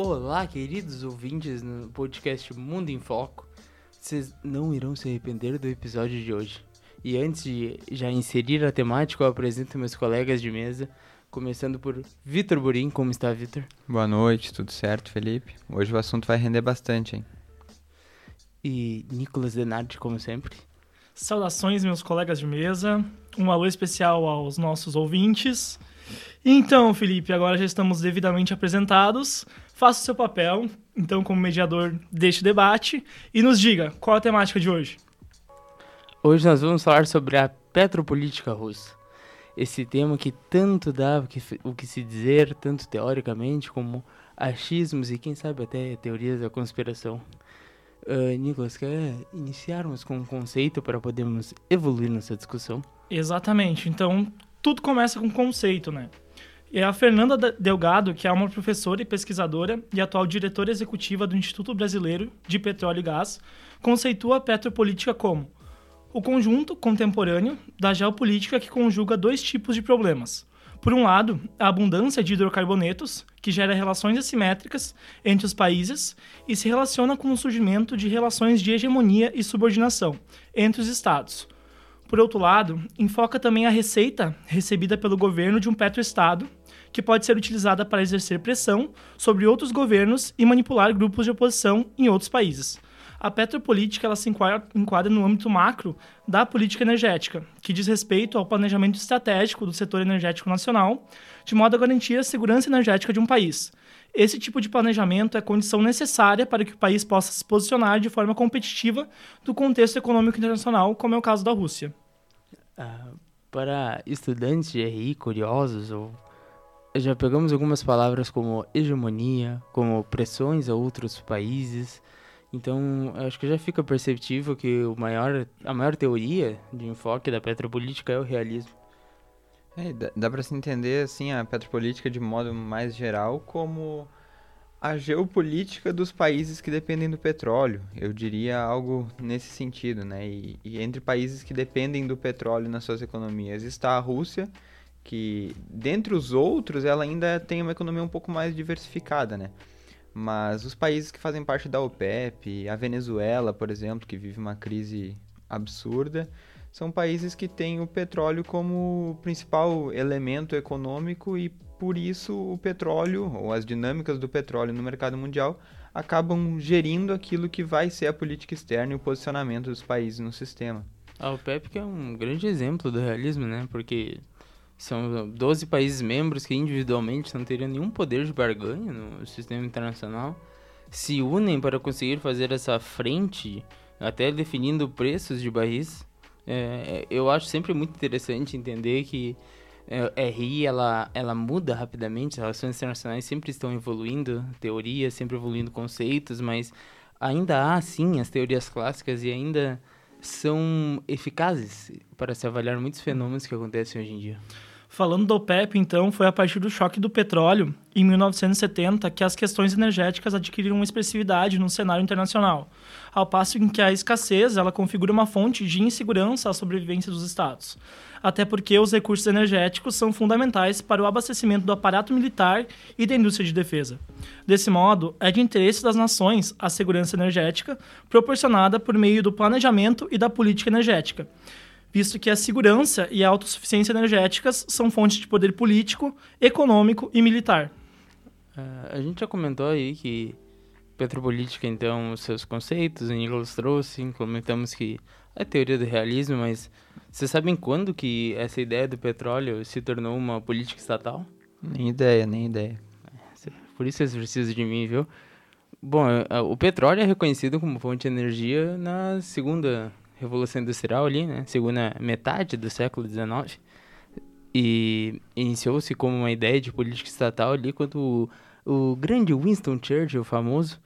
Olá, queridos ouvintes no podcast Mundo em Foco. Vocês não irão se arrepender do episódio de hoje. E antes de já inserir a temática, eu apresento meus colegas de mesa, começando por Vitor Burim. Como está, Vitor? Boa noite, tudo certo, Felipe? Hoje o assunto vai render bastante, hein? E Nicolas Denardi, como sempre. Saudações, meus colegas de mesa. Um alô especial aos nossos ouvintes. Então, Felipe, agora já estamos devidamente apresentados. Faça o seu papel, então, como mediador deste debate, e nos diga qual a temática de hoje. Hoje nós vamos falar sobre a petropolítica russa. Esse tema que tanto dá o que, o que se dizer, tanto teoricamente como achismos e quem sabe até teorias da conspiração. Uh, Nicolas, quer iniciarmos com um conceito para podermos evoluir nessa discussão? Exatamente. Então, tudo começa com conceito, né? E a Fernanda Delgado, que é uma professora e pesquisadora e atual diretora executiva do Instituto Brasileiro de Petróleo e Gás, conceitua a petropolítica como o conjunto contemporâneo da geopolítica que conjuga dois tipos de problemas. Por um lado, a abundância de hidrocarbonetos, que gera relações assimétricas entre os países e se relaciona com o surgimento de relações de hegemonia e subordinação entre os estados por outro lado, enfoca também a receita recebida pelo governo de um petroestado, que pode ser utilizada para exercer pressão sobre outros governos e manipular grupos de oposição em outros países. A petropolítica ela se enquadra no âmbito macro da política energética, que diz respeito ao planejamento estratégico do setor energético nacional, de modo a garantir a segurança energética de um país. Esse tipo de planejamento é condição necessária para que o país possa se posicionar de forma competitiva do contexto econômico internacional, como é o caso da Rússia. Ah, para estudantes de RI curiosos, ou já pegamos algumas palavras como hegemonia, como pressões a outros países. Então, acho que já fica perceptível que o maior, a maior teoria de enfoque da petropolítica é o realismo. É, dá, dá para se entender assim a petropolítica de modo mais geral como a geopolítica dos países que dependem do petróleo. Eu diria algo nesse sentido, né? E, e, entre países que dependem do petróleo nas suas economias está a Rússia, que dentre os outros ela ainda tem uma economia um pouco mais diversificada, né? Mas os países que fazem parte da OPEP, a Venezuela, por exemplo, que vive uma crise absurda, são países que têm o petróleo como principal elemento econômico e por isso o petróleo ou as dinâmicas do petróleo no mercado mundial acabam gerindo aquilo que vai ser a política externa e o posicionamento dos países no sistema. A OPEP que é um grande exemplo do realismo, né? Porque são 12 países membros que individualmente não teriam nenhum poder de barganha no sistema internacional, se unem para conseguir fazer essa frente, até definindo preços de barris é, eu acho sempre muito interessante entender que é, RI ela, ela muda rapidamente, as relações internacionais sempre estão evoluindo, teorias, sempre evoluindo conceitos, mas ainda há sim as teorias clássicas e ainda são eficazes para se avaliar muitos fenômenos que acontecem hoje em dia. Falando do OPEP, então, foi a partir do choque do petróleo, em 1970, que as questões energéticas adquiriram expressividade no cenário internacional, ao passo em que a escassez ela configura uma fonte de insegurança à sobrevivência dos estados. Até porque os recursos energéticos são fundamentais para o abastecimento do aparato militar e da indústria de defesa. Desse modo, é de interesse das nações a segurança energética proporcionada por meio do planejamento e da política energética visto que a segurança e a autossuficiência energéticas são fontes de poder político, econômico e militar. Uh, a gente já comentou aí que petropolítica, então, os seus conceitos, o Nicholas trouxe, comentamos que é a teoria do realismo, mas vocês sabem quando que essa ideia do petróleo se tornou uma política estatal? Nem ideia, nem ideia. É, por isso vocês precisam de mim, viu? Bom, o petróleo é reconhecido como fonte de energia na segunda Revolução Industrial ali, né? Segunda metade do século XIX. E iniciou-se como uma ideia de política estatal ali quando o, o grande Winston Churchill, famoso...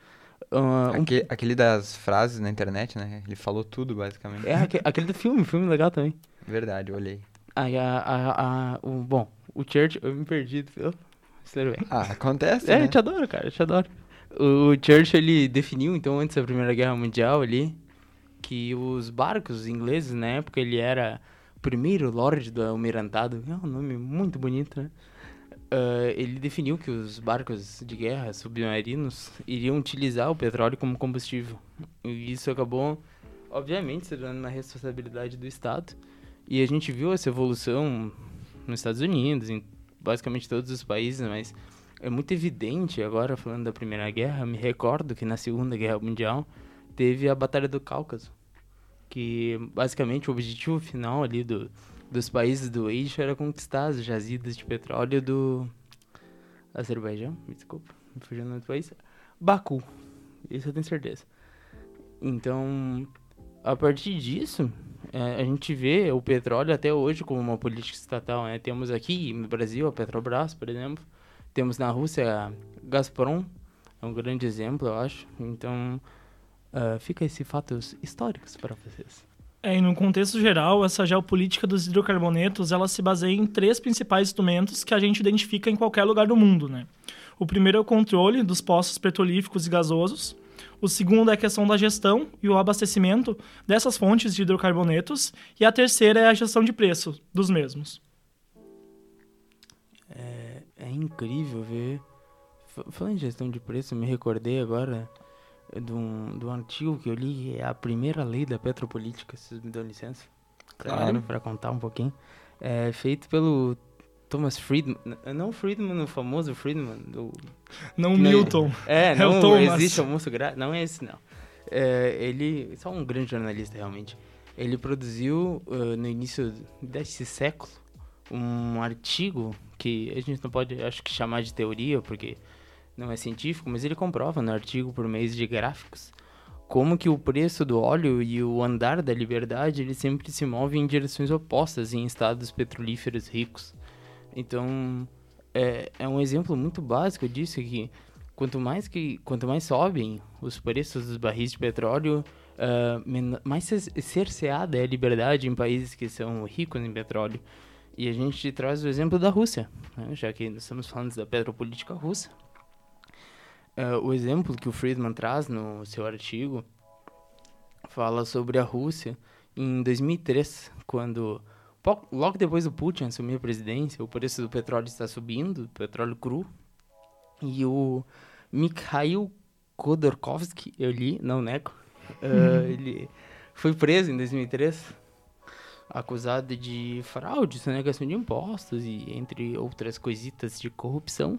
Uh, aquele, um... aquele, das frases na internet, né? Ele falou tudo, basicamente. É, aquele, aquele do filme, filme legal também. Verdade, eu olhei. Aí, a, a, a, o, bom, o Churchill... Eu me perdi, viu? Ah, acontece, É, né? eu te adoro, cara, eu te adoro. O Churchill, ele definiu, então, antes da Primeira Guerra Mundial ali, que os barcos ingleses, na época, ele era o primeiro Lorde do Almirantado, é um nome muito bonito, né? uh, ele definiu que os barcos de guerra submarinos iriam utilizar o petróleo como combustível. E isso acabou, obviamente, se tornando uma responsabilidade do Estado. E a gente viu essa evolução nos Estados Unidos, em basicamente todos os países, mas é muito evidente agora, falando da Primeira Guerra, me recordo que na Segunda Guerra Mundial teve a Batalha do Cáucaso, que basicamente o objetivo final ali do, dos países do eixo era conquistar as jazidas de petróleo do Azerbaijão, me desculpa, me fugiu o nome país, Baku, isso eu tenho certeza. Então, a partir disso, é, a gente vê o petróleo até hoje como uma política estatal. Né? Temos aqui no Brasil a Petrobras, por exemplo. Temos na Rússia a Gazprom, é um grande exemplo, eu acho. Então, uh, fica esses fatos históricos para vocês. É, e no contexto geral, essa geopolítica dos hidrocarbonetos, ela se baseia em três principais instrumentos que a gente identifica em qualquer lugar do mundo, né? O primeiro é o controle dos poços petrolíficos e gasosos. O segundo é a questão da gestão e o abastecimento dessas fontes de hidrocarbonetos. E a terceira é a gestão de preço dos mesmos. É, é incrível ver... Falando em gestão de preço, me recordei agora de um, de um artigo que eu li, é a primeira lei da petropolítica, se vocês me dão licença. Claro. Para contar um pouquinho. É feito pelo Thomas Friedman. Não Friedman, o famoso Friedman. Do, não Milton. É, não, é não existe almoço grátis. Não é esse, não. É, ele, só um grande jornalista, realmente. Ele produziu, uh, no início desse século, um artigo que a gente não pode, acho que, chamar de teoria, porque não é científico, mas ele comprova no artigo por meio de gráficos como que o preço do óleo e o andar da liberdade ele sempre se movem em direções opostas em estados petrolíferos ricos. Então é, é um exemplo muito básico disso que quanto mais que quanto mais sobem os preços dos barris de petróleo, uh, mais cerceada é a liberdade em países que são ricos em petróleo. E a gente traz o exemplo da Rússia, né? já que estamos falando da petropolítica russa. Uh, o exemplo que o Friedman traz no seu artigo fala sobre a Rússia em 2003, quando logo depois do Putin assumir a presidência, o preço do petróleo está subindo, petróleo cru, e o Mikhail Khodorkovsky, eu li, não nego, uh, ele foi preso em 2003, acusado de fraude, sonegação de impostos e entre outras coisitas de corrupção.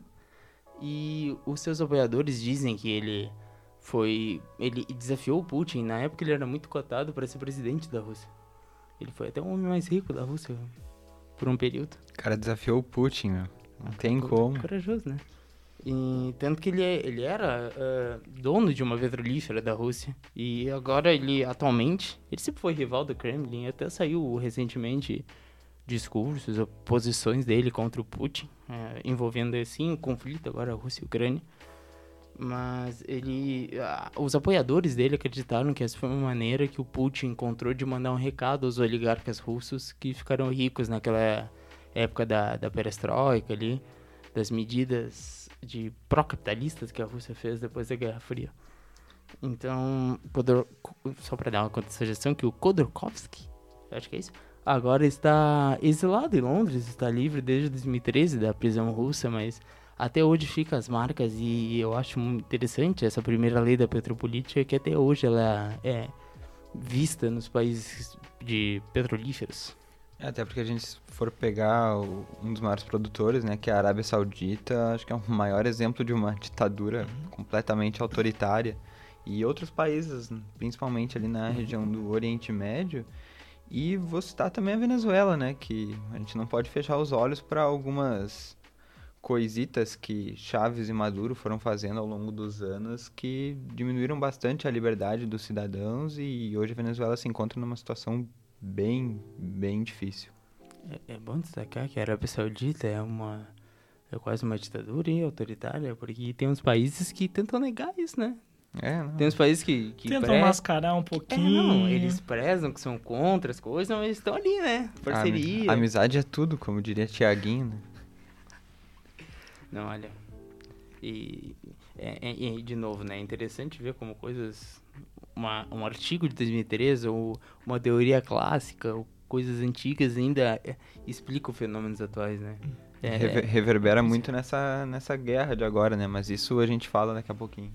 E os seus apoiadores dizem que ele foi. Ele desafiou o Putin. Na época ele era muito cotado para ser presidente da Rússia. Ele foi até o homem mais rico da Rússia por um período. O cara desafiou o Putin, meu. Não tem como. Corajoso, né? E, tanto que ele, é, ele era uh, dono de uma petrolífera da Rússia. E agora ele, atualmente, ele sempre foi rival do Kremlin. Até saiu recentemente discursos, posições dele contra o Putin, é, envolvendo assim o conflito agora Rússia e Ucrânia. Mas ele, os apoiadores dele acreditaram que essa foi uma maneira que o Putin encontrou de mandar um recado aos oligarcas russos que ficaram ricos naquela época da, da perestroika ali, das medidas de pró-capitalistas que a Rússia fez depois da Guerra Fria. Então, só para dar uma contextualização, que o Khodorkovsky, acho que é isso, agora está exilado em Londres, está livre desde 2013 da prisão russa, mas até hoje fica as marcas e eu acho interessante essa primeira lei da petropolítica que até hoje ela é vista nos países de petrolíferos. É, até porque a gente for pegar o, um dos maiores produtores, né, que é a Arábia Saudita, acho que é o maior exemplo de uma ditadura uhum. completamente autoritária. E outros países, principalmente ali na região do Oriente Médio, e vou citar também a Venezuela, né? Que a gente não pode fechar os olhos para algumas coisitas que Chaves e Maduro foram fazendo ao longo dos anos que diminuíram bastante a liberdade dos cidadãos e hoje a Venezuela se encontra numa situação bem, bem difícil. É, é bom destacar que a Arábia Saudita é uma é quase uma ditadura hein, autoritária, porque tem uns países que tentam negar isso, né? É, Tem uns países que. que Tentam pre... mascarar um pouquinho. É, não, eles prezam que são contra as coisas, mas estão ali, né? Parceria. A amizade é tudo, como diria Tiaguinho, né? Não, olha. E, é, é, de novo, né? É interessante ver como coisas. Uma, um artigo de 2013 ou uma teoria clássica, ou coisas antigas ainda é, explicam fenômenos atuais, né? É, Rever reverbera muito nessa, nessa guerra de agora, né? Mas isso a gente fala daqui a pouquinho.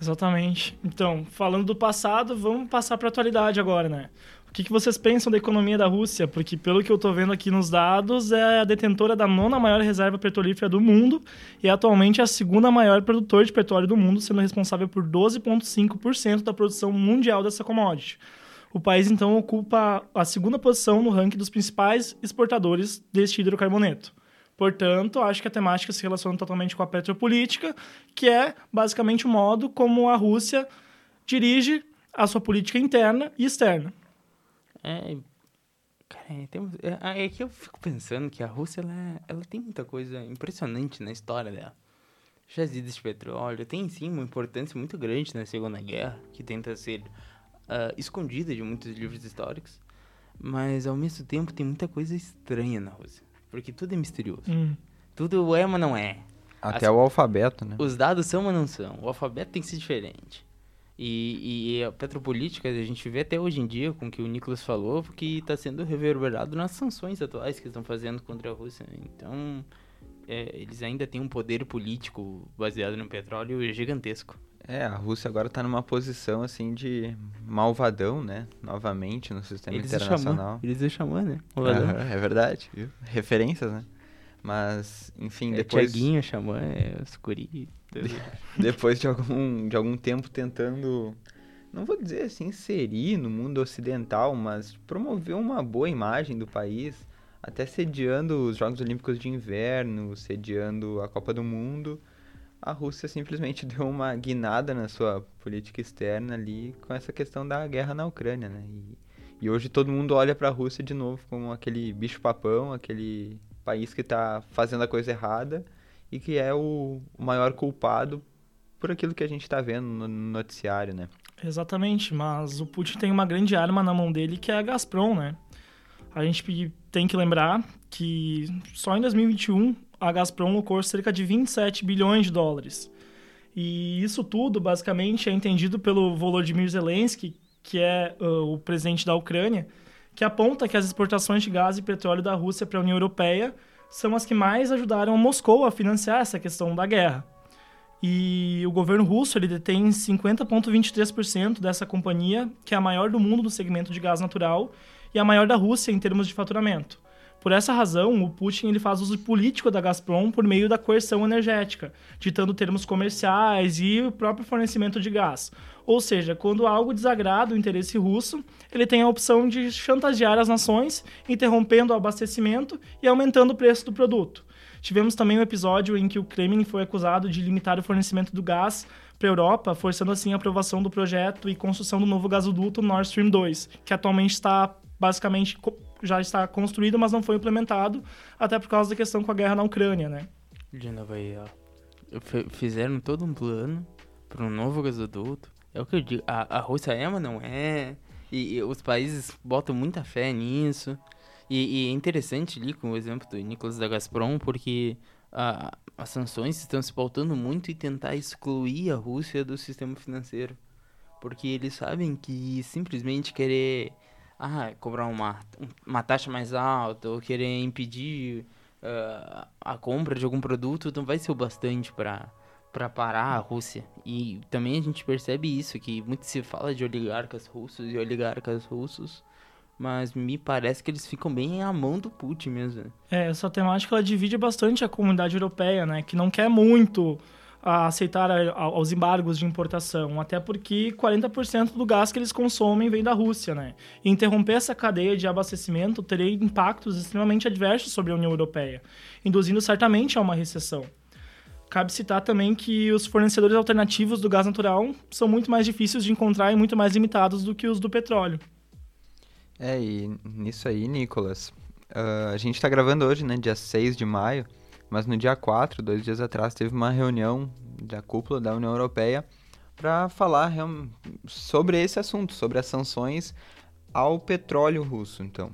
Exatamente. Então, falando do passado, vamos passar para a atualidade agora, né? O que, que vocês pensam da economia da Rússia? Porque, pelo que eu estou vendo aqui nos dados, é a detentora da nona maior reserva petrolífera do mundo e atualmente é a segunda maior produtor de petróleo do mundo, sendo responsável por 12,5% da produção mundial dessa commodity. O país, então, ocupa a segunda posição no ranking dos principais exportadores deste hidrocarboneto. Portanto, acho que a temática se relaciona totalmente com a petropolítica, que é basicamente o modo como a Rússia dirige a sua política interna e externa. É, cara, é, tem, é, é que eu fico pensando que a Rússia ela, ela tem muita coisa impressionante na história dela. Jazidas de petróleo tem sim uma importância muito grande na Segunda Guerra, que tenta ser uh, escondida de muitos livros históricos, mas ao mesmo tempo tem muita coisa estranha na Rússia. Porque tudo é misterioso. Hum. Tudo é, mas não é. Até As, o alfabeto, né? Os dados são, mas não são. O alfabeto tem que ser diferente. E, e a petropolítica, a gente vê até hoje em dia, com o que o Nicolas falou, que está sendo reverberado nas sanções atuais que estão fazendo contra a Rússia. Então, é, eles ainda têm um poder político baseado no petróleo gigantesco. É, a Rússia agora está numa posição assim de malvadão, né? Novamente no sistema eles internacional. Eles o xamã, né? Malvadão. é verdade, viu? Referências, né? Mas, enfim, é depois. Tiaguinho, xamã, é escuri. depois de algum, de algum tempo tentando, não vou dizer assim, inserir no mundo ocidental, mas promover uma boa imagem do país, até sediando os Jogos Olímpicos de Inverno, sediando a Copa do Mundo a Rússia simplesmente deu uma guinada na sua política externa ali com essa questão da guerra na Ucrânia, né? E, e hoje todo mundo olha para a Rússia de novo como aquele bicho-papão, aquele país que está fazendo a coisa errada e que é o, maior culpado por aquilo que a gente está vendo no noticiário, né? Exatamente, mas o Putin tem uma grande arma na mão dele que é a Gazprom, né? A gente tem que lembrar que só em 2021 a Gazprom lucrou cerca de 27 bilhões de dólares. E isso tudo, basicamente, é entendido pelo Volodymyr Zelensky, que é uh, o presidente da Ucrânia, que aponta que as exportações de gás e petróleo da Rússia para a União Europeia são as que mais ajudaram Moscou a financiar essa questão da guerra. E o governo russo ele detém 50,23% dessa companhia, que é a maior do mundo no segmento de gás natural e a maior da Rússia em termos de faturamento. Por essa razão, o Putin ele faz uso político da Gazprom por meio da coerção energética, ditando termos comerciais e o próprio fornecimento de gás. Ou seja, quando algo desagrada o interesse russo, ele tem a opção de chantagear as nações, interrompendo o abastecimento e aumentando o preço do produto. Tivemos também um episódio em que o Kremlin foi acusado de limitar o fornecimento do gás para a Europa, forçando assim a aprovação do projeto e construção do novo gasoduto Nord Stream 2, que atualmente está basicamente já está construído, mas não foi implementado, até por causa da questão com a guerra na Ucrânia, né? De novo aí, ó. Fizeram todo um plano para um novo gasoduto. É o que eu digo. A, a Rússia é, mas não é. E, e, os países botam muita fé nisso. E, e, é interessante ali com o exemplo do Nicolas da Gazprom, porque a, as sanções estão se pautando muito em tentar excluir a Rússia do sistema financeiro. Porque eles sabem que simplesmente querer ah, cobrar uma, uma taxa mais alta ou querer impedir uh, a compra de algum produto não vai ser o bastante para para parar a Rússia. E também a gente percebe isso, que muito se fala de oligarcas russos e oligarcas russos, mas me parece que eles ficam bem à mão do Putin mesmo. É, essa temática ela divide bastante a comunidade europeia, né, que não quer muito a aceitar a, aos embargos de importação, até porque 40% do gás que eles consomem vem da Rússia, né? E interromper essa cadeia de abastecimento teria impactos extremamente adversos sobre a União Europeia, induzindo certamente a uma recessão. Cabe citar também que os fornecedores alternativos do gás natural são muito mais difíceis de encontrar e muito mais limitados do que os do petróleo. É, e nisso aí, Nicolas, uh, a gente está gravando hoje, né, dia 6 de maio, mas no dia 4, dois dias atrás, teve uma reunião da cúpula da União Europeia para falar sobre esse assunto, sobre as sanções ao petróleo russo, então.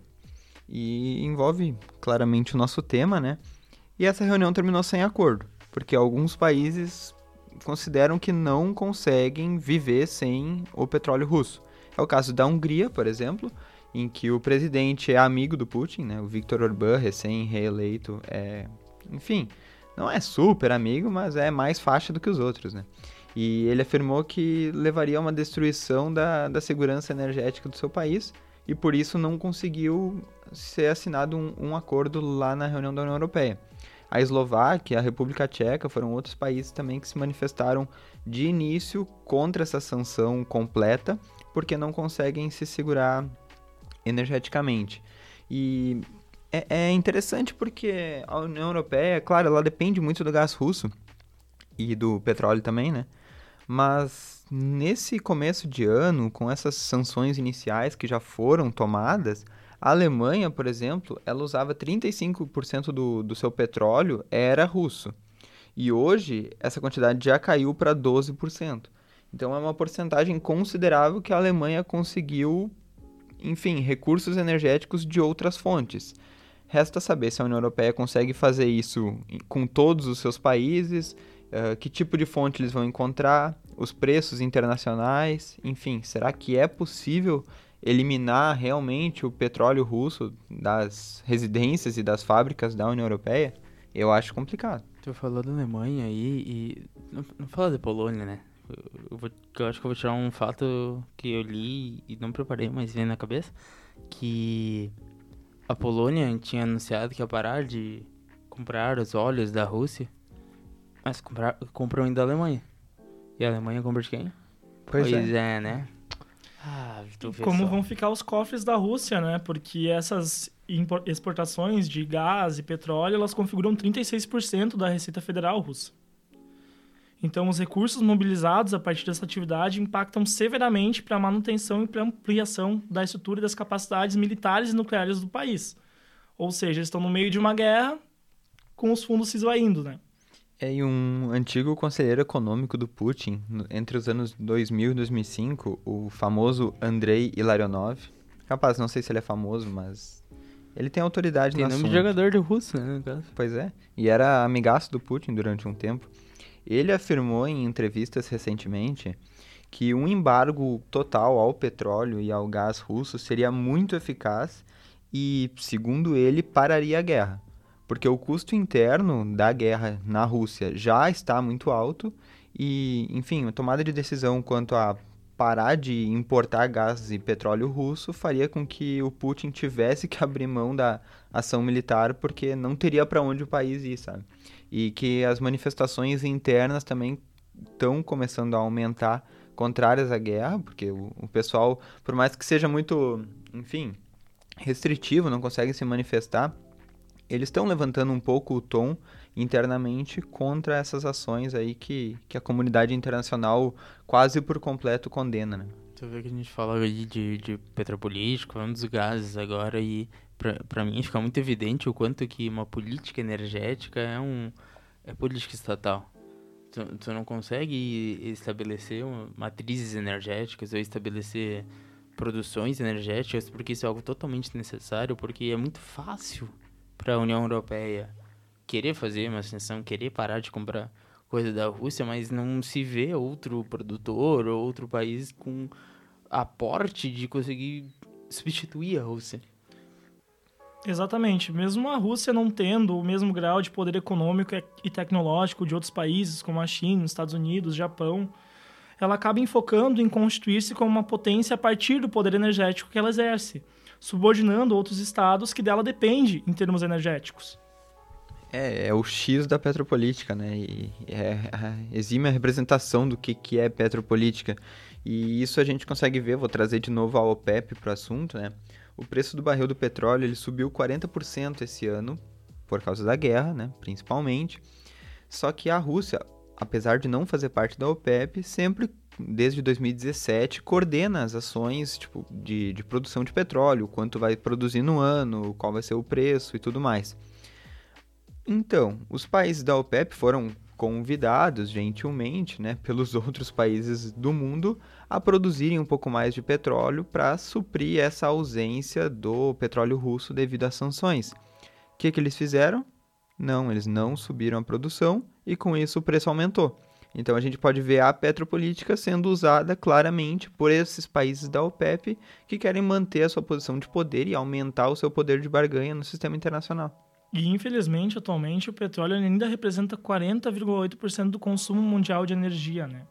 E envolve claramente o nosso tema, né? E essa reunião terminou sem acordo, porque alguns países consideram que não conseguem viver sem o petróleo russo. É o caso da Hungria, por exemplo, em que o presidente é amigo do Putin, né? O Viktor Orbán, recém-reeleito, é, enfim, não é super amigo, mas é mais faixa do que os outros, né? E ele afirmou que levaria a uma destruição da, da segurança energética do seu país e por isso não conseguiu ser assinado um, um acordo lá na reunião da União Europeia. A Eslováquia, a República Tcheca foram outros países também que se manifestaram de início contra essa sanção completa, porque não conseguem se segurar energeticamente. E é, é interessante porque a União Europeia, claro, ela depende muito do gás russo e do petróleo também, né? Mas nesse começo de ano, com essas sanções iniciais que já foram tomadas, a Alemanha, por exemplo, ela usava 35% do, do seu petróleo era russo. E hoje essa quantidade já caiu para 12%. Então é uma porcentagem considerável que a Alemanha conseguiu, enfim, recursos energéticos de outras fontes. Resta saber se a União Europeia consegue fazer isso com todos os seus países, uh, que tipo de fonte eles vão encontrar, os preços internacionais, enfim, será que é possível eliminar realmente o petróleo russo das residências e das fábricas da União Europeia, eu acho complicado. Tu falou da Alemanha aí e. Não, não fala da Polônia, né? Eu, vou, eu acho que eu vou tirar um fato que eu li e não preparei, mas vem na cabeça. Que a Polônia tinha anunciado que ia parar de comprar os óleos da Rússia, mas comprar, comprou ainda da Alemanha. E a Alemanha compra de quem? Pois, pois é. é, né? Ah, como só. vão ficar os cofres da Rússia, né? Porque essas exportações de gás e petróleo, elas configuram 36% da Receita Federal russa. Então, os recursos mobilizados a partir dessa atividade impactam severamente para a manutenção e para a ampliação da estrutura e das capacidades militares e nucleares do país. Ou seja, eles estão no meio de uma guerra com os fundos se esvaindo, né? É, e um antigo conselheiro econômico do Putin, entre os anos 2000 e 2005, o famoso Andrei Ilarionov. Capaz, não sei se ele é famoso, mas ele tem autoridade tem no nome assunto. de jogador de russo, né? Pois é. E era amigaço do Putin durante um tempo. Ele afirmou em entrevistas recentemente que um embargo total ao petróleo e ao gás russo seria muito eficaz e, segundo ele, pararia a guerra porque o custo interno da guerra na Rússia já está muito alto e, enfim, a tomada de decisão quanto a parar de importar gás e petróleo russo faria com que o Putin tivesse que abrir mão da ação militar porque não teria para onde o país ir, sabe? E que as manifestações internas também estão começando a aumentar contrárias à guerra, porque o, o pessoal, por mais que seja muito, enfim, restritivo, não consegue se manifestar, eles estão levantando um pouco o tom internamente contra essas ações aí que, que a comunidade internacional quase por completo condena, né? Tu vê que a gente fala aí de, de petropolítico, falando dos gases agora e para mim fica muito evidente o quanto que uma política energética é um é política estatal. Tu, tu não consegue estabelecer matrizes energéticas ou estabelecer produções energéticas porque isso é algo totalmente necessário, porque é muito fácil para a União Europeia querer fazer uma sanção, querer parar de comprar coisa da Rússia, mas não se vê outro produtor ou outro país com aporte de conseguir substituir a Rússia. Exatamente. Mesmo a Rússia não tendo o mesmo grau de poder econômico e tecnológico de outros países, como a China, Estados Unidos, Japão, ela acaba enfocando em constituir-se como uma potência a partir do poder energético que ela exerce subordinando outros estados que dela depende em termos energéticos. É, é o X da petropolítica, né? E é a exime a representação do que, que é petropolítica. E isso a gente consegue ver, vou trazer de novo a OPEP para o assunto, né? O preço do barril do petróleo ele subiu 40% esse ano, por causa da guerra, né? Principalmente. Só que a Rússia, apesar de não fazer parte da OPEP, sempre desde 2017, coordena as ações tipo, de, de produção de petróleo, quanto vai produzir no ano, qual vai ser o preço e tudo mais. Então, os países da OPEP foram convidados gentilmente né, pelos outros países do mundo a produzirem um pouco mais de petróleo para suprir essa ausência do petróleo russo devido às sanções. O que, que eles fizeram? Não, eles não subiram a produção e com isso o preço aumentou. Então a gente pode ver a petropolítica sendo usada claramente por esses países da OPEP que querem manter a sua posição de poder e aumentar o seu poder de barganha no sistema internacional. E infelizmente, atualmente, o petróleo ainda representa 40,8% do consumo mundial de energia, né?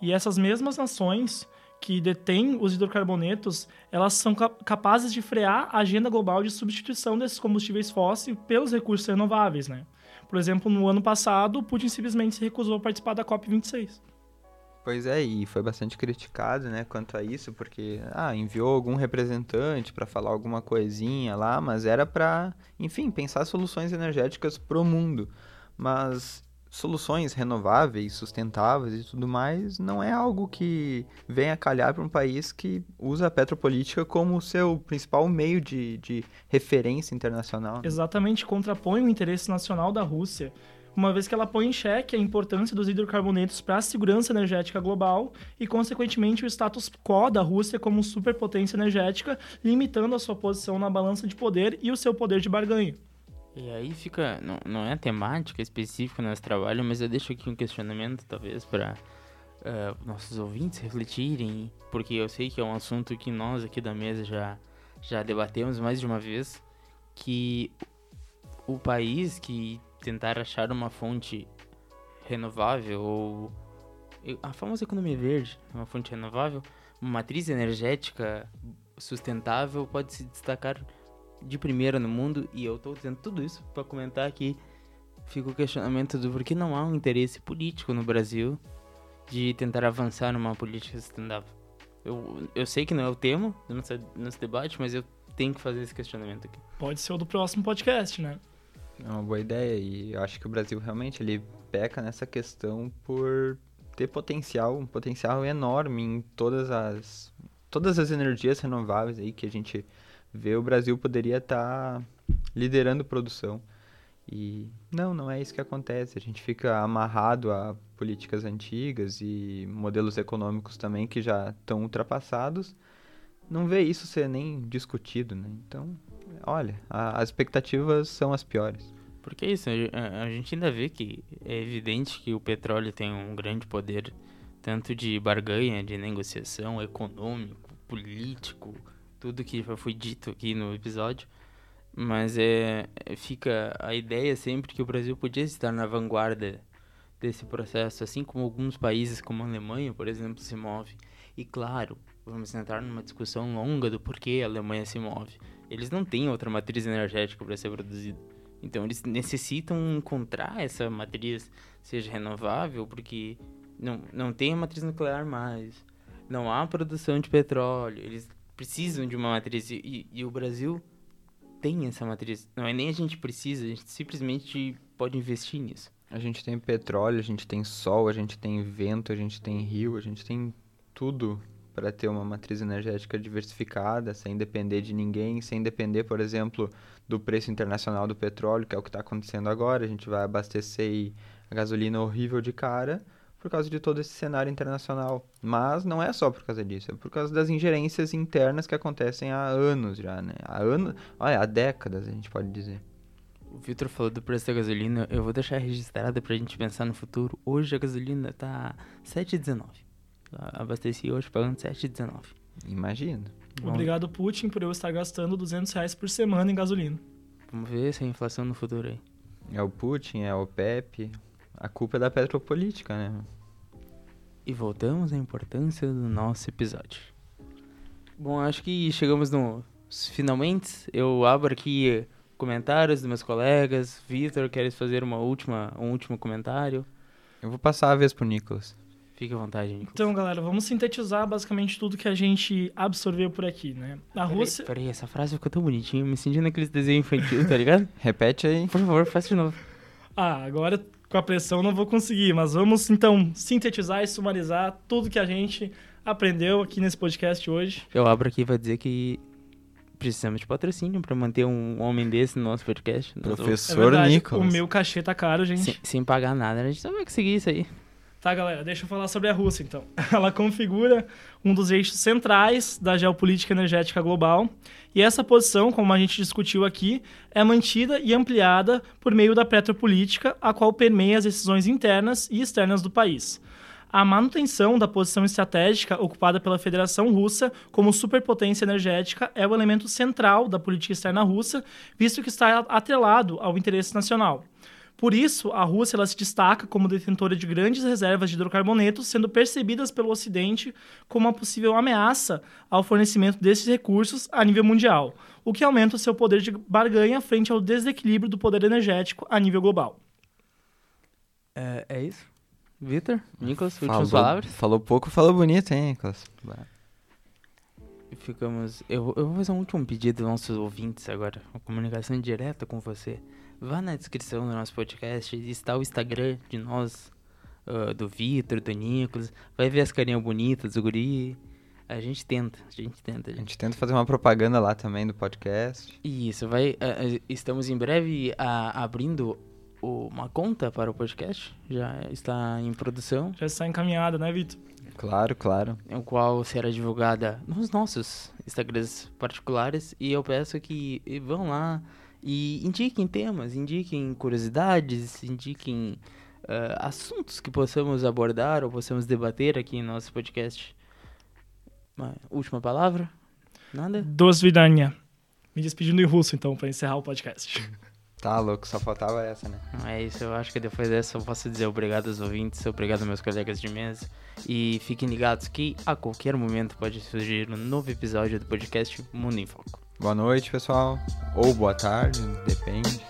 E essas mesmas nações que detêm os hidrocarbonetos, elas são capazes de frear a agenda global de substituição desses combustíveis fósseis pelos recursos renováveis, né? Por exemplo, no ano passado, Putin simplesmente se recusou a participar da COP26. Pois é, e foi bastante criticado, né, quanto a isso, porque ah, enviou algum representante para falar alguma coisinha lá, mas era para, enfim, pensar soluções energéticas pro mundo. Mas soluções renováveis, sustentáveis e tudo mais, não é algo que venha calhar para um país que usa a petropolítica como seu principal meio de, de referência internacional. Exatamente, contrapõe o interesse nacional da Rússia, uma vez que ela põe em xeque a importância dos hidrocarbonetos para a segurança energética global e, consequentemente, o status quo da Rússia como superpotência energética, limitando a sua posição na balança de poder e o seu poder de barganha. E aí fica. Não, não é temática específica nosso trabalho, mas eu deixo aqui um questionamento, talvez, para uh, eh, nossos ouvintes refletirem, porque eu sei que é um assunto que nós aqui da mesa já, já debatemos mais de uma vez, que o país que tentar achar uma fonte renovável ou a famosa economia verde, uma fonte renovável, uma matriz energética sustentável pode se destacar de primeira no mundo e eu tô dizendo tudo isso para comentar que fica o questionamento do por que não há um interesse político no Brasil de tentar avançar numa política sustentável. Eu, eu sei que não é o tema nesse, nesse debate, mas eu tenho que fazer esse questionamento aqui. Pode ser o do próximo podcast, né? É uma boa ideia e eu acho que o Brasil realmente ele peca nessa questão por ter potencial, um potencial enorme em todas as todas as energias renováveis aí que a gente ver o Brasil poderia estar tá liderando produção. E não, não é isso que acontece. A gente fica amarrado a políticas antigas e modelos econômicos também que já estão ultrapassados. Não vê isso ser nem discutido, né? Então, olha, a, as expectativas são as piores. Porque é isso, a, a gente ainda vê que é evidente que o petróleo tem um grande poder, tanto de barganha, de negociação, econômico, político, tudo que já foi dito aqui no episódio. Mas é, é, fica a ideia sempre que o Brasil podia estar na vanguarda desse processo, assim como alguns países como a Alemanha, por exemplo, se move. E claro, vamos entrar numa discussão longa do porquê a Alemanha se move. Eles não têm outra matriz energética para ser produzida. Então eles necessitam encontrar essa matriz seja renovável, porque não, não tem a matriz nuclear mais. Não há produção de petróleo. Eles precisam de uma matriz e, e, o Brasil tem essa matriz. Não é nem a gente precisa, a gente simplesmente pode investir nisso. A gente tem petróleo, a gente tem sol, a gente tem vento, a gente tem rio, a gente tem tudo para ter uma matriz energética diversificada, sem depender de ninguém, sem depender, por exemplo, do preço internacional do petróleo, que é o que está acontecendo agora. A gente vai abastecer a gasolina horrível de cara por causa de todo esse cenário internacional. Mas não é só por causa disso, é por causa das ingerências internas que acontecem há anos já, né? Há anos, olha, há décadas a gente pode dizer. O Victor falou do preço da gasolina, eu vou deixar registrado pra gente pensar no futuro. Hoje a gasolina tá 7,19. Abasteci hoje pagando 7,19. Imagina. Obrigado, Putin, por eu estar gastando 200 reais por semana em gasolina. Vamos ver essa inflação no futuro aí. É o Putin, é o Pepe, a culpa é da petropolítica, né? E voltamos à importância do nosso episódio. Bom, acho que chegamos no finalmente. Eu abro aqui comentários dos meus colegas. Vitor, queres fazer uma última, um último comentário? Eu vou passar a vez pro Nicolas. Fique à vontade, Nicolas. Então, galera, vamos sintetizar basicamente tudo que a gente absorveu por aqui, né? A Rússia... Peraí, peraí, essa frase ficou tão bonitinha. Me senti naqueles desenhos infantil, tá ligado? Repete aí. Por favor, faça de novo. Ah, agora com a pressão não vou conseguir, mas vamos então sintetizar e sumarizar tudo que a gente aprendeu aqui nesse podcast hoje. Eu abro aqui para dizer que precisamos de patrocínio para manter um homem desse no noso podcast. Professor é Nicolas. O meu cachê tá caro, gente. Sem, sem, pagar nada, a gente não vai conseguir isso aí. Tá, galera, deixa eu falar sobre a Rússia, então. Ela configura um dos eixos centrais da geopolítica energética global, e essa posição, como a gente discutiu aqui, é mantida e ampliada por meio da petropolítica, a qual permeia as decisões internas e externas do país. A manutenção da posição estratégica ocupada pela Federação Russa como superpotência energética é o elemento central da política externa russa, visto que está atrelado ao interesse nacional. Por isso, a Rússia ela se destaca como detentora de grandes reservas de hidrocarbonetos, sendo percebidas pelo Ocidente como uma possível ameaça ao fornecimento desses recursos a nível mundial, o que aumenta o seu poder de barganha frente ao desequilíbrio do poder energético a nível global. É, é isso? Vitor? Nicolas, últimas Falou, palavras? falou pouco, falou bonito, hein, Nicolas? Ficamos. Eu, eu vou fazer um último pedido aos nossos ouvintes agora. Uma comunicação direta com você. Vá na descrição do nosso podcast, está o Instagram de nós, uh, do Vitor, do Nicolas. Vai ver as carinhas bonitas do guri. A gente tenta, a gente tenta. A gente tenta fazer uma propaganda lá também do podcast. Isso, vai. uh, uh, estamos em breve a- abrindo o- uma conta para o podcast. Já está em produção. Já está encaminhada, né, Vitor? Claro, claro. o qual será divulgada nos nossos Instagrams particulares. E eu peço que vão lá e indiquem temas, indiquem curiosidades, indiquem uh, assuntos que possamos abordar ou possamos debater aqui em nosso podcast. Uma última palavra? Nada? Dos vidania. Me despedindo em russo, então, para encerrar o podcast. Tá louco, só faltava essa, né? É isso, eu acho que depois dessa eu posso dizer obrigado aos ouvintes, obrigado aos meus colegas de mesa. E fiquem ligados que a qualquer momento pode surgir um novo episódio do podcast Mundo em Foco. Boa noite, pessoal. Ou boa tarde, depende.